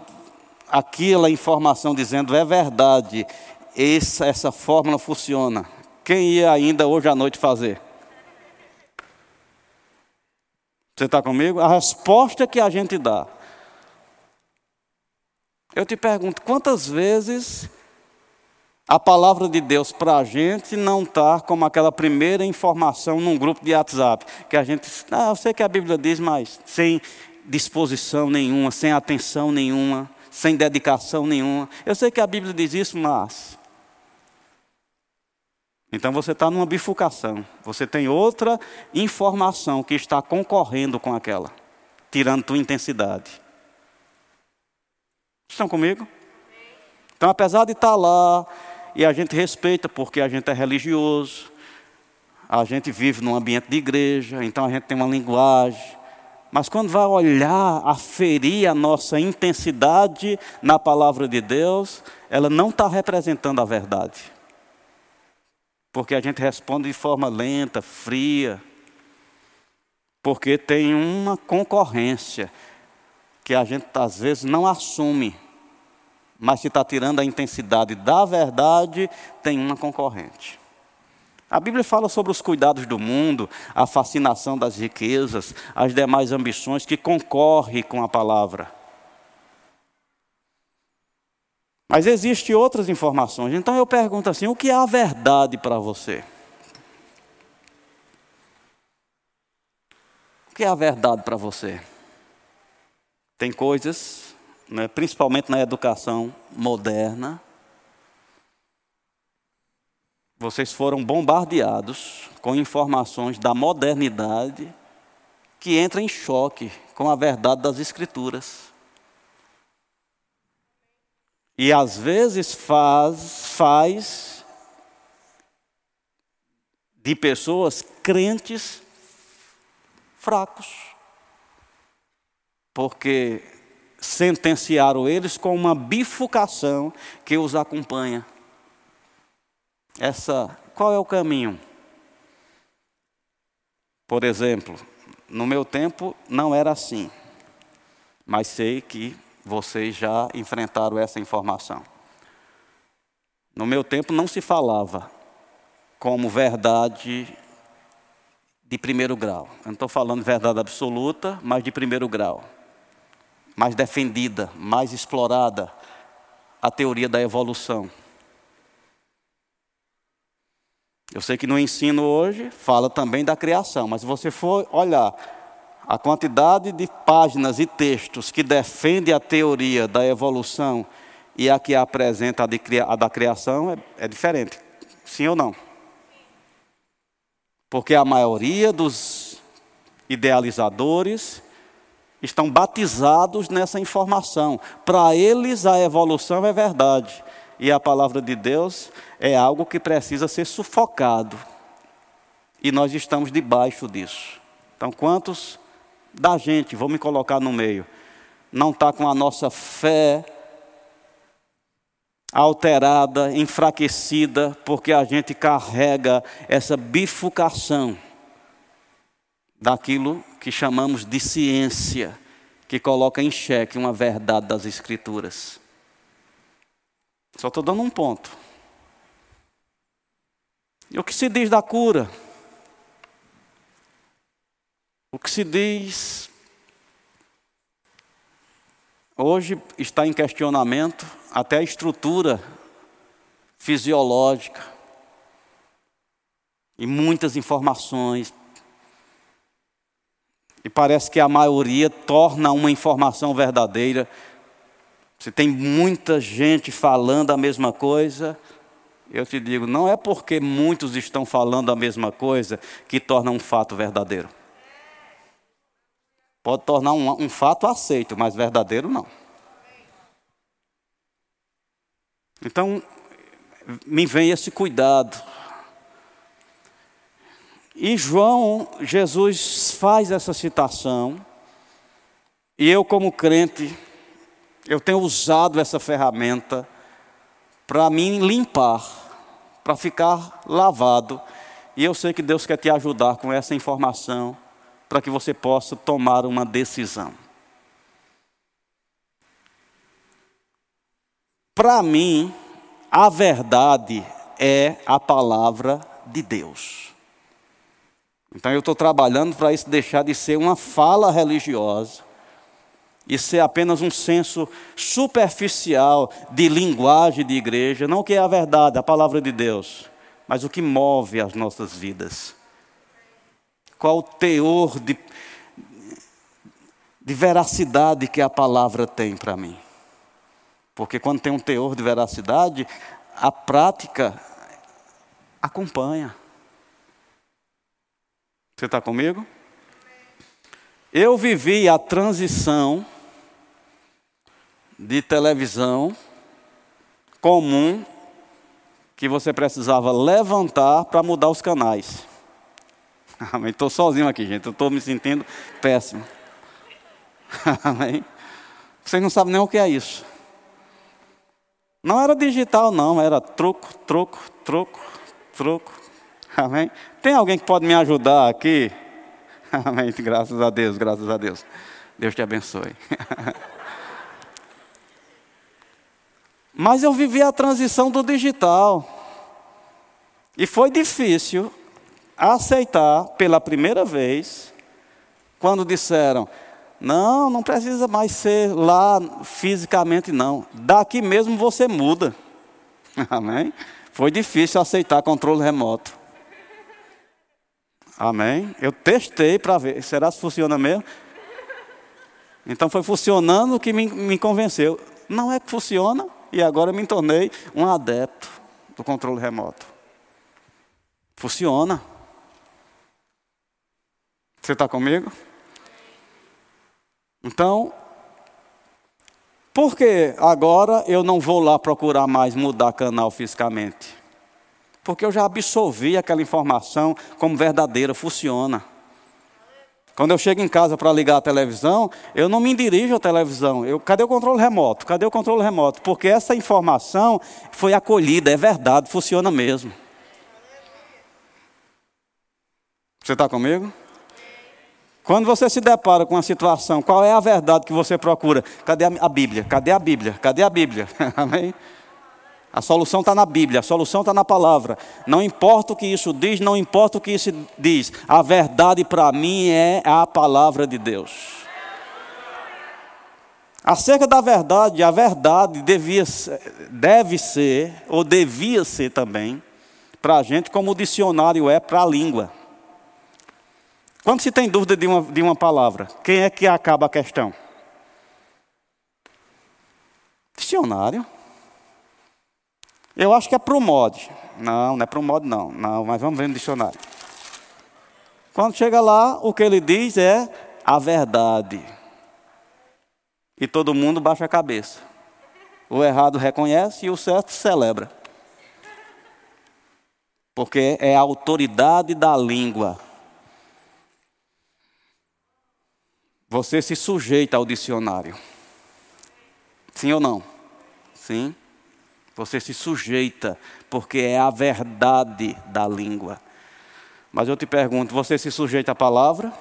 aquela informação dizendo é verdade, essa, essa fórmula funciona. Quem ia ainda hoje à noite fazer? Você está comigo? A resposta que a gente dá. Eu te pergunto, quantas vezes a palavra de Deus para a gente não está como aquela primeira informação num grupo de WhatsApp, que a gente, ah, eu sei que a Bíblia diz, mas sem disposição nenhuma, sem atenção nenhuma, sem dedicação nenhuma. Eu sei que a Bíblia diz isso, mas. Então você está numa bifurcação. Você tem outra informação que está concorrendo com aquela, tirando tua intensidade. Estão comigo? Então, apesar de estar lá, e a gente respeita porque a gente é religioso, a gente vive num ambiente de igreja, então a gente tem uma linguagem. Mas quando vai olhar, aferir a nossa intensidade na palavra de Deus, ela não está representando a verdade. Porque a gente responde de forma lenta, fria. Porque tem uma concorrência que a gente às vezes não assume mas se está tirando a intensidade da verdade, tem uma concorrente. A Bíblia fala sobre os cuidados do mundo, a fascinação das riquezas, as demais ambições que concorrem com a palavra. Mas existem outras informações. Então eu pergunto assim: o que é a verdade para você? O que é a verdade para você? Tem coisas né, principalmente na educação moderna, vocês foram bombardeados com informações da modernidade que entra em choque com a verdade das Escrituras. E às vezes faz, faz de pessoas crentes fracos. Porque sentenciaram eles com uma bifurcação que os acompanha. Essa, qual é o caminho? Por exemplo, no meu tempo não era assim, mas sei que vocês já enfrentaram essa informação. No meu tempo não se falava como verdade de primeiro grau. Eu não estou falando verdade absoluta, mas de primeiro grau mais defendida, mais explorada, a teoria da evolução. Eu sei que no ensino hoje fala também da criação, mas se você for olhar a quantidade de páginas e textos que defende a teoria da evolução e a que apresenta a, da criação é, é diferente. Sim ou não? Porque a maioria dos idealizadores estão batizados nessa informação. Para eles, a evolução é verdade. E a palavra de Deus é algo que precisa ser sufocado. E nós estamos debaixo disso. Então, quantos da gente, vou me colocar no meio, não está com a nossa fé alterada, enfraquecida, porque a gente carrega essa bifurcação daquilo que chamamos de ciência, que coloca em xeque uma verdade das Escrituras. Só estou dando um ponto. E o que se diz da cura? O que se diz hoje está em questionamento até a estrutura fisiológica e muitas informações. E parece que a maioria torna uma informação verdadeira. Se tem muita gente falando a mesma coisa, eu te digo, não é porque muitos estão falando a mesma coisa que torna um fato verdadeiro. Pode tornar um, um fato aceito, mas verdadeiro não. Então, me vem esse cuidado. E João, Jesus faz essa citação, e eu, como crente, eu tenho usado essa ferramenta para me limpar, para ficar lavado, e eu sei que Deus quer te ajudar com essa informação para que você possa tomar uma decisão. Para mim, a verdade é a palavra de Deus. Então eu estou trabalhando para isso deixar de ser uma fala religiosa e ser apenas um senso superficial de linguagem de igreja, não o que é a verdade, a palavra de Deus, mas o que move as nossas vidas qual o teor de, de veracidade que a palavra tem para mim. Porque quando tem um teor de veracidade, a prática acompanha. Você está comigo? Eu vivi a transição de televisão comum que você precisava levantar para mudar os canais. Amém. Estou sozinho aqui, gente. Estou me sentindo péssimo. Amém. Vocês não sabem nem o que é isso. Não era digital, não. Era troco, troco, troco, troco. Amém. Tem alguém que pode me ajudar aqui? Amém. Graças a Deus, graças a Deus. Deus te abençoe. Mas eu vivi a transição do digital. E foi difícil aceitar pela primeira vez, quando disseram: não, não precisa mais ser lá fisicamente, não. Daqui mesmo você muda. Amém? Foi difícil aceitar controle remoto. Amém? Eu testei para ver, será que funciona mesmo? Então foi funcionando que me, me convenceu. Não é que funciona, e agora me tornei um adepto do controle remoto. Funciona. Você está comigo? Então, por que agora eu não vou lá procurar mais mudar canal fisicamente? Porque eu já absorvi aquela informação como verdadeira, funciona. Quando eu chego em casa para ligar a televisão, eu não me dirijo à televisão. Eu, cadê o controle remoto? Cadê o controle remoto? Porque essa informação foi acolhida, é verdade, funciona mesmo. Você está comigo? Quando você se depara com uma situação, qual é a verdade que você procura? Cadê a Bíblia? Cadê a Bíblia? Cadê a Bíblia? Amém? A solução está na Bíblia, a solução está na palavra. Não importa o que isso diz, não importa o que isso diz. A verdade para mim é a palavra de Deus. Acerca da verdade, a verdade devia, deve ser, ou devia ser também, para a gente, como o dicionário é para a língua. Quando se tem dúvida de uma, de uma palavra, quem é que acaba a questão? Dicionário. Eu acho que é promode. Não, não é promode não. Não, mas vamos ver no dicionário. Quando chega lá, o que ele diz é a verdade. E todo mundo baixa a cabeça. O errado reconhece e o certo celebra. Porque é a autoridade da língua. Você se sujeita ao dicionário. Sim ou não? Sim. Você se sujeita, porque é a verdade da língua. Mas eu te pergunto: você se sujeita à palavra?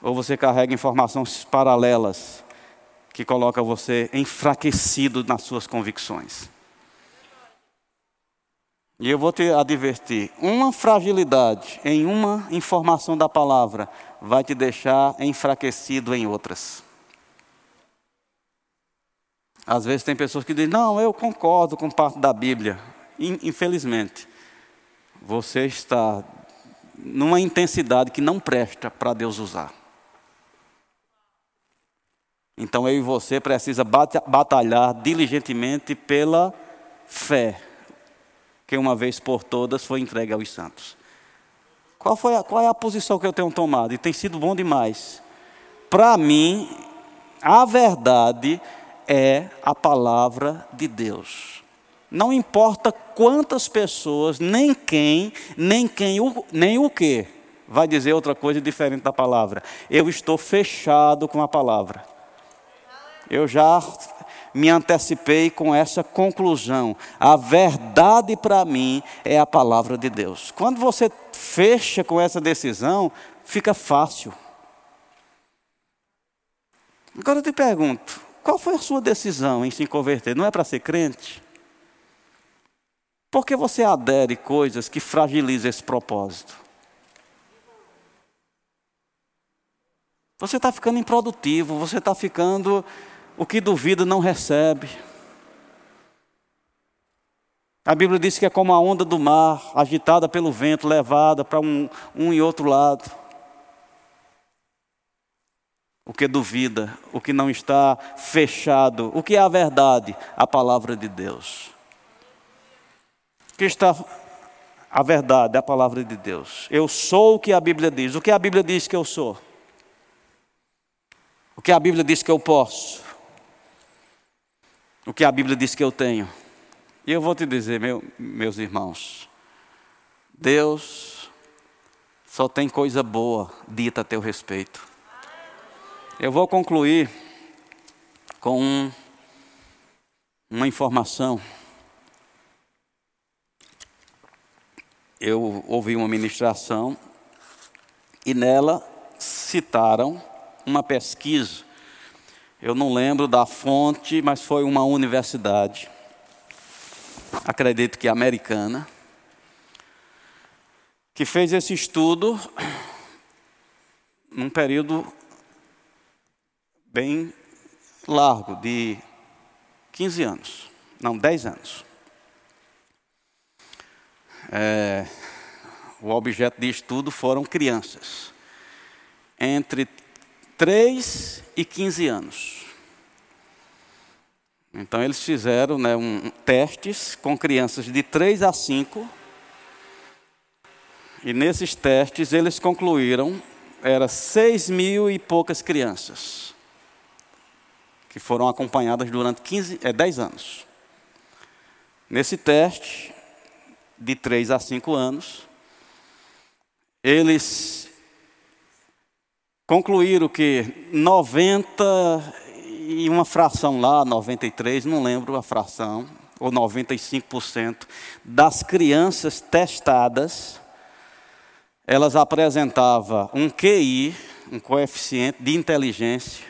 Ou você carrega informações paralelas que colocam você enfraquecido nas suas convicções? E eu vou te advertir: uma fragilidade em uma informação da palavra vai te deixar enfraquecido em outras. Às vezes tem pessoas que dizem: Não, eu concordo com parte da Bíblia. Infelizmente, você está numa intensidade que não presta para Deus usar. Então eu e você precisa batalhar diligentemente pela fé, que uma vez por todas foi entregue aos santos. Qual, foi a, qual é a posição que eu tenho tomado? E tem sido bom demais. Para mim, a verdade é a palavra de Deus. Não importa quantas pessoas, nem quem, nem quem, nem o que, vai dizer outra coisa diferente da palavra. Eu estou fechado com a palavra. Eu já me antecipei com essa conclusão. A verdade para mim é a palavra de Deus. Quando você fecha com essa decisão, fica fácil. Agora eu te pergunto: qual foi a sua decisão em se converter? Não é para ser crente? Por que você adere coisas que fragilizam esse propósito? Você está ficando improdutivo, você está ficando. O que duvida não recebe. A Bíblia diz que é como a onda do mar, agitada pelo vento, levada para um, um e outro lado o que duvida, o que não está fechado, o que é a verdade? A palavra de Deus. O que está a verdade, a palavra de Deus. Eu sou o que a Bíblia diz. O que a Bíblia diz que eu sou? O que a Bíblia diz que eu posso? O que a Bíblia diz que eu tenho? E eu vou te dizer, meu, meus irmãos, Deus só tem coisa boa dita a teu respeito. Eu vou concluir com um, uma informação. Eu ouvi uma ministração e nela citaram uma pesquisa. Eu não lembro da fonte, mas foi uma universidade, acredito que americana, que fez esse estudo num período bem largo, de 15 anos, não, 10 anos. É, o objeto de estudo foram crianças, entre 3 e 15 anos. Então eles fizeram né, um, testes com crianças de 3 a 5. E nesses testes eles concluíram, era 6 mil e poucas crianças que foram acompanhadas durante 15, é, 10 anos. Nesse teste, de 3 a 5 anos, eles concluíram que 90 e uma fração lá, 93, não lembro a fração, ou 95% das crianças testadas, elas apresentavam um QI, um coeficiente de inteligência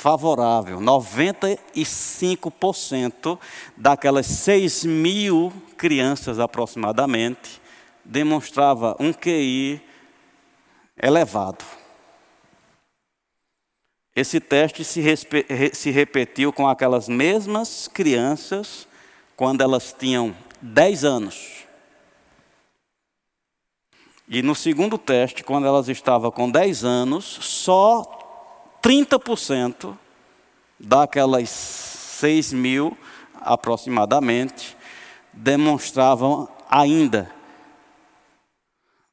favorável. 95% daquelas 6 mil crianças aproximadamente demonstrava um QI elevado. Esse teste se, se repetiu com aquelas mesmas crianças quando elas tinham 10 anos. E no segundo teste, quando elas estavam com 10 anos, só 30% daquelas 6 mil aproximadamente demonstravam ainda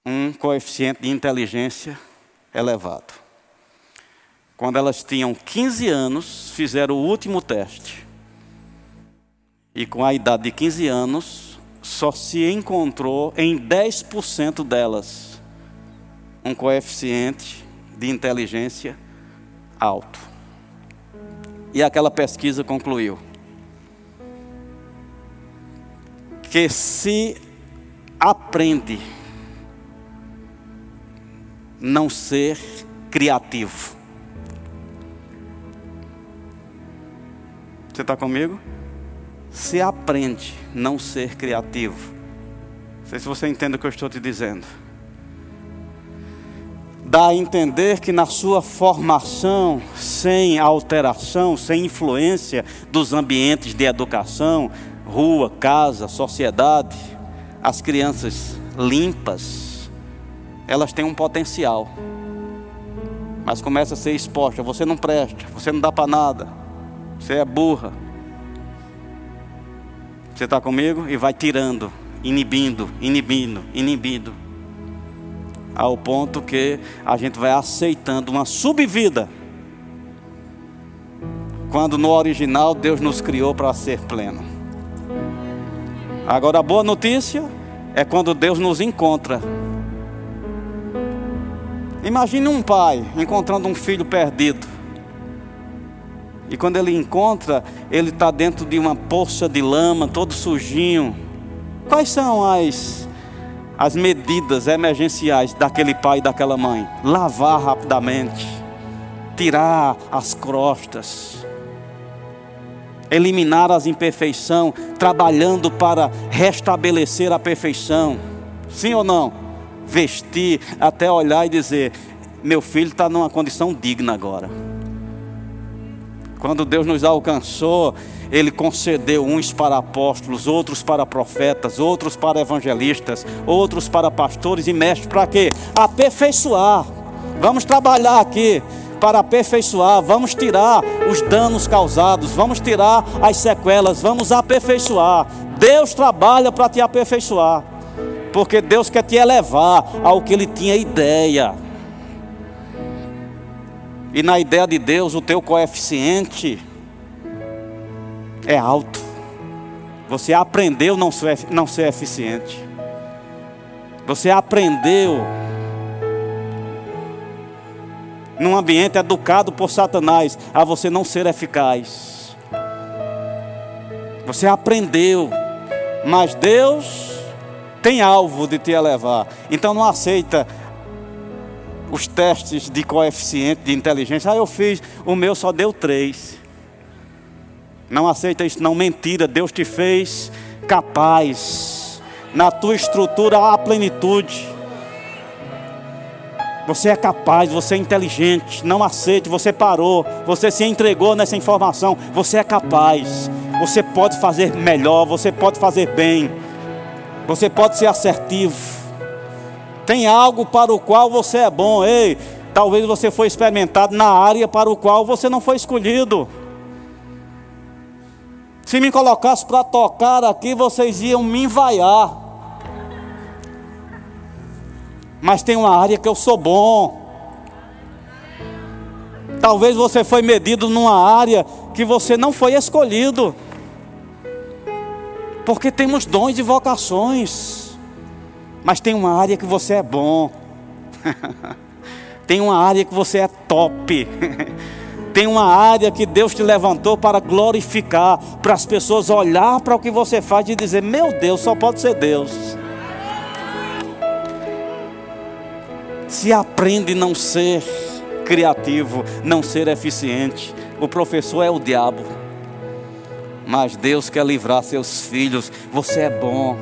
um coeficiente de inteligência elevado. Quando elas tinham 15 anos, fizeram o último teste. E com a idade de 15 anos, só se encontrou em 10% delas um coeficiente de inteligência alto. E aquela pesquisa concluiu que se aprende não ser criativo. Você está comigo? Se aprende não ser criativo. Não sei se você entende o que eu estou te dizendo. Dá a entender que na sua formação, sem alteração, sem influência dos ambientes de educação, rua, casa, sociedade, as crianças limpas, elas têm um potencial. Mas começa a ser exposta, você não presta, você não dá para nada, você é burra. Você está comigo? E vai tirando, inibindo, inibindo, inibindo. Ao ponto que a gente vai aceitando uma subvida. Quando no original Deus nos criou para ser pleno. Agora a boa notícia é quando Deus nos encontra. Imagine um pai encontrando um filho perdido. E quando ele encontra, ele está dentro de uma poça de lama, todo sujinho. Quais são as, as medidas emergenciais daquele pai e daquela mãe? Lavar rapidamente, tirar as crostas, eliminar as imperfeições, trabalhando para restabelecer a perfeição. Sim ou não? Vestir, até olhar e dizer: meu filho está numa condição digna agora. Quando Deus nos alcançou, Ele concedeu uns para apóstolos, outros para profetas, outros para evangelistas, outros para pastores e mestres. Para quê? Aperfeiçoar. Vamos trabalhar aqui para aperfeiçoar, vamos tirar os danos causados, vamos tirar as sequelas, vamos aperfeiçoar. Deus trabalha para te aperfeiçoar, porque Deus quer te elevar ao que Ele tinha ideia. E na ideia de Deus, o teu coeficiente é alto. Você aprendeu não ser, não ser eficiente. Você aprendeu num ambiente educado por Satanás a você não ser eficaz. Você aprendeu, mas Deus tem alvo de te elevar. Então não aceita os testes de coeficiente de inteligência. Ah, eu fiz, o meu só deu três. Não aceita isso, não. Mentira, Deus te fez capaz. Na tua estrutura há plenitude. Você é capaz, você é inteligente. Não aceite, você parou, você se entregou nessa informação. Você é capaz. Você pode fazer melhor, você pode fazer bem. Você pode ser assertivo. Tem algo para o qual você é bom. Ei, talvez você foi experimentado na área para o qual você não foi escolhido. Se me colocasse para tocar aqui, vocês iam me envaiar. Mas tem uma área que eu sou bom. Talvez você foi medido numa área que você não foi escolhido. Porque temos dons e vocações. Mas tem uma área que você é bom. tem uma área que você é top. tem uma área que Deus te levantou para glorificar, para as pessoas olhar para o que você faz e dizer: "Meu Deus, só pode ser Deus". Se aprende não ser criativo, não ser eficiente, o professor é o diabo. Mas Deus quer livrar seus filhos. Você é bom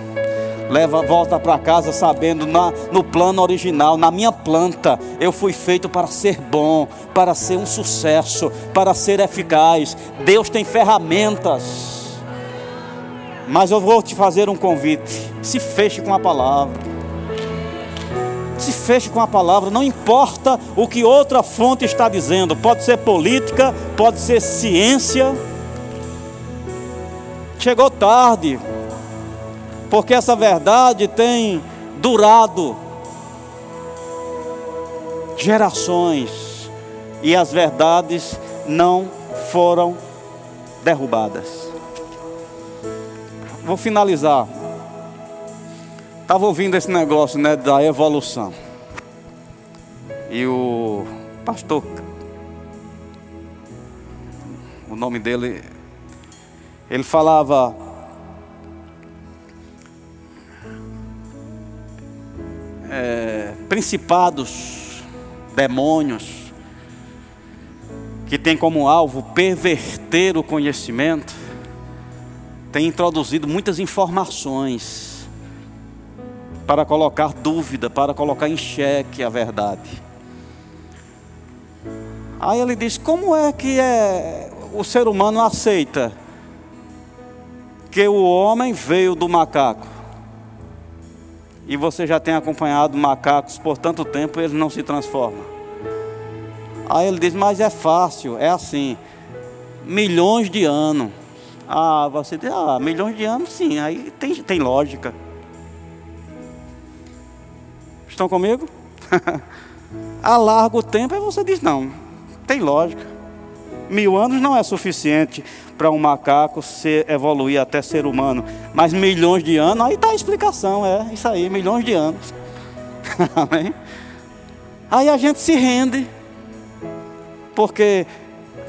leva volta para casa sabendo na, no plano original, na minha planta, eu fui feito para ser bom, para ser um sucesso, para ser eficaz. Deus tem ferramentas. Mas eu vou te fazer um convite. Se feche com a palavra. Se feche com a palavra, não importa o que outra fonte está dizendo, pode ser política, pode ser ciência. Chegou tarde, porque essa verdade tem durado gerações e as verdades não foram derrubadas. Vou finalizar. Estava ouvindo esse negócio né, da evolução. E o pastor, o nome dele, ele falava é, principados, demônios, que tem como alvo perverter o conhecimento, tem introduzido muitas informações para colocar dúvida, para colocar em xeque a verdade. Aí ele diz: como é que é, o ser humano aceita que o homem veio do macaco? E você já tem acompanhado macacos por tanto tempo, eles não se transformam. Aí ele diz: Mas é fácil, é assim. Milhões de anos. Ah, você diz: Ah, milhões de anos, sim. Aí tem, tem lógica. Estão comigo? A largo tempo, aí você diz: Não, tem lógica. Mil anos não é suficiente para um macaco ser, evoluir até ser humano. Mas milhões de anos, aí está a explicação, é isso aí, milhões de anos. Amém? Aí a gente se rende porque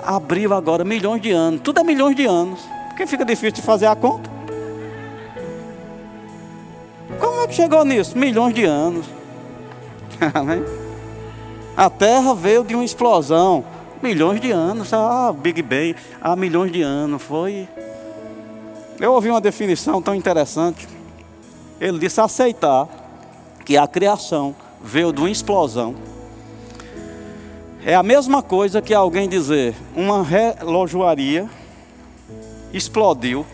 abriu agora milhões de anos. Tudo é milhões de anos. Porque fica difícil de fazer a conta. Como é que chegou nisso? Milhões de anos. a Terra veio de uma explosão. Milhões de anos. Ah, Big Bang. Há milhões de anos. Foi. Eu ouvi uma definição tão interessante. Ele disse aceitar que a criação veio de uma explosão é a mesma coisa que alguém dizer: uma relojoaria explodiu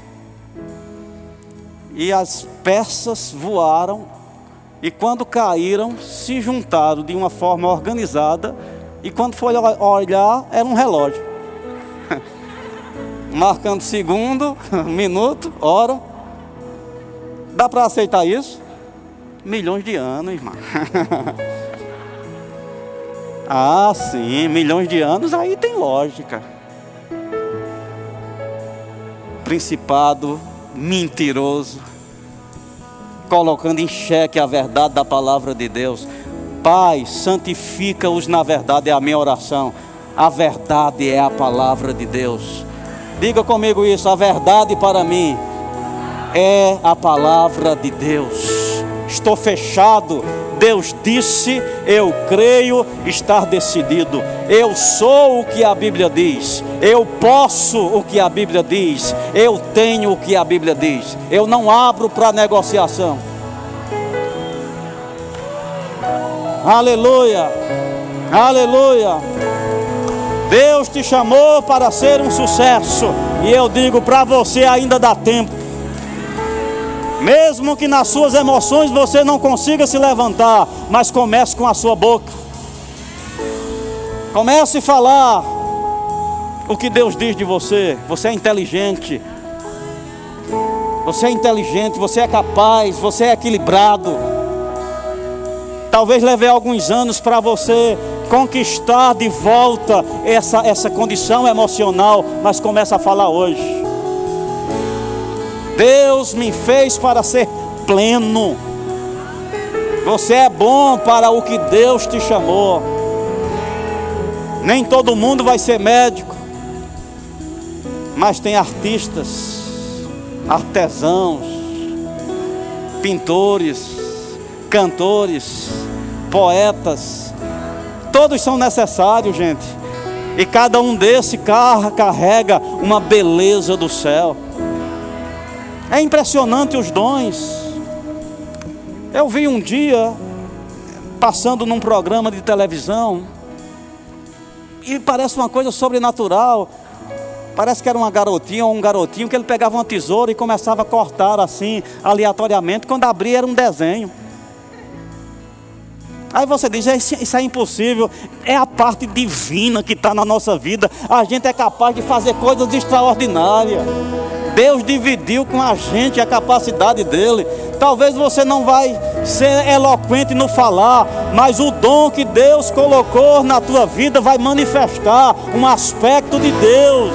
e as peças voaram e quando caíram se juntaram de uma forma organizada e quando foi olhar era um relógio. Marcando segundo, minuto, hora. Dá para aceitar isso? Milhões de anos, irmão. Ah, sim, milhões de anos, aí tem lógica. Principado mentiroso, colocando em xeque a verdade da palavra de Deus. Pai, santifica-os na verdade, é a minha oração. A verdade é a palavra de Deus. Diga comigo isso: a verdade para mim é a palavra de Deus. Estou fechado Deus disse, eu creio estar decidido. Eu sou o que a Bíblia diz. Eu posso o que a Bíblia diz. Eu tenho o que a Bíblia diz. Eu não abro para negociação. Aleluia. Aleluia. Deus te chamou para ser um sucesso. E eu digo para você ainda dá tempo. Mesmo que nas suas emoções você não consiga se levantar, mas comece com a sua boca. Comece a falar o que Deus diz de você. Você é inteligente. Você é inteligente, você é capaz, você é equilibrado. Talvez leve alguns anos para você conquistar de volta essa, essa condição emocional, mas comece a falar hoje. Deus me fez para ser pleno. Você é bom para o que Deus te chamou. Nem todo mundo vai ser médico, mas tem artistas, artesãos, pintores, cantores, poetas. Todos são necessários, gente. E cada um desses carrega uma beleza do céu. É impressionante os dons. Eu vi um dia, passando num programa de televisão, e parece uma coisa sobrenatural. Parece que era uma garotinha ou um garotinho que ele pegava uma tesoura e começava a cortar assim, aleatoriamente. Quando abria, era um desenho. Aí você diz: Isso é impossível. É a parte divina que está na nossa vida. A gente é capaz de fazer coisas extraordinárias. Deus dividiu com a gente a capacidade dele. Talvez você não vai ser eloquente no falar, mas o dom que Deus colocou na tua vida vai manifestar um aspecto de Deus.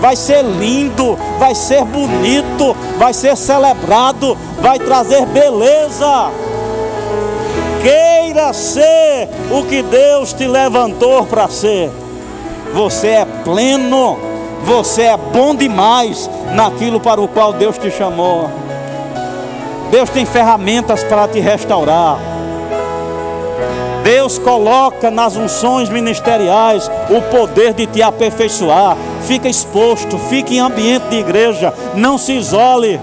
Vai ser lindo, vai ser bonito, vai ser celebrado, vai trazer beleza. Queira ser o que Deus te levantou para ser. Você é pleno, você é bom demais naquilo para o qual Deus te chamou. Deus tem ferramentas para te restaurar. Deus coloca nas unções ministeriais o poder de te aperfeiçoar. Fica exposto, fique em ambiente de igreja, não se isole.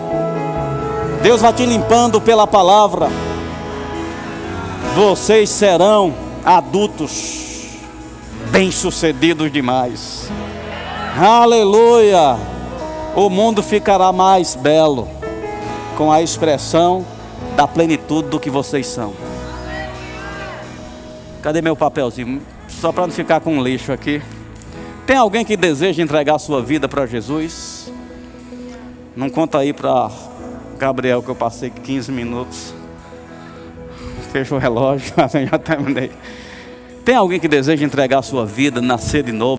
Deus vai te limpando pela palavra vocês serão adultos bem-sucedidos demais. Aleluia! O mundo ficará mais belo com a expressão da plenitude do que vocês são. Cadê meu papelzinho? Só para não ficar com lixo aqui. Tem alguém que deseja entregar sua vida para Jesus? Não conta aí para Gabriel que eu passei 15 minutos. Fecha o relógio, já terminei. Tem alguém que deseja entregar a sua vida, nascer de novo?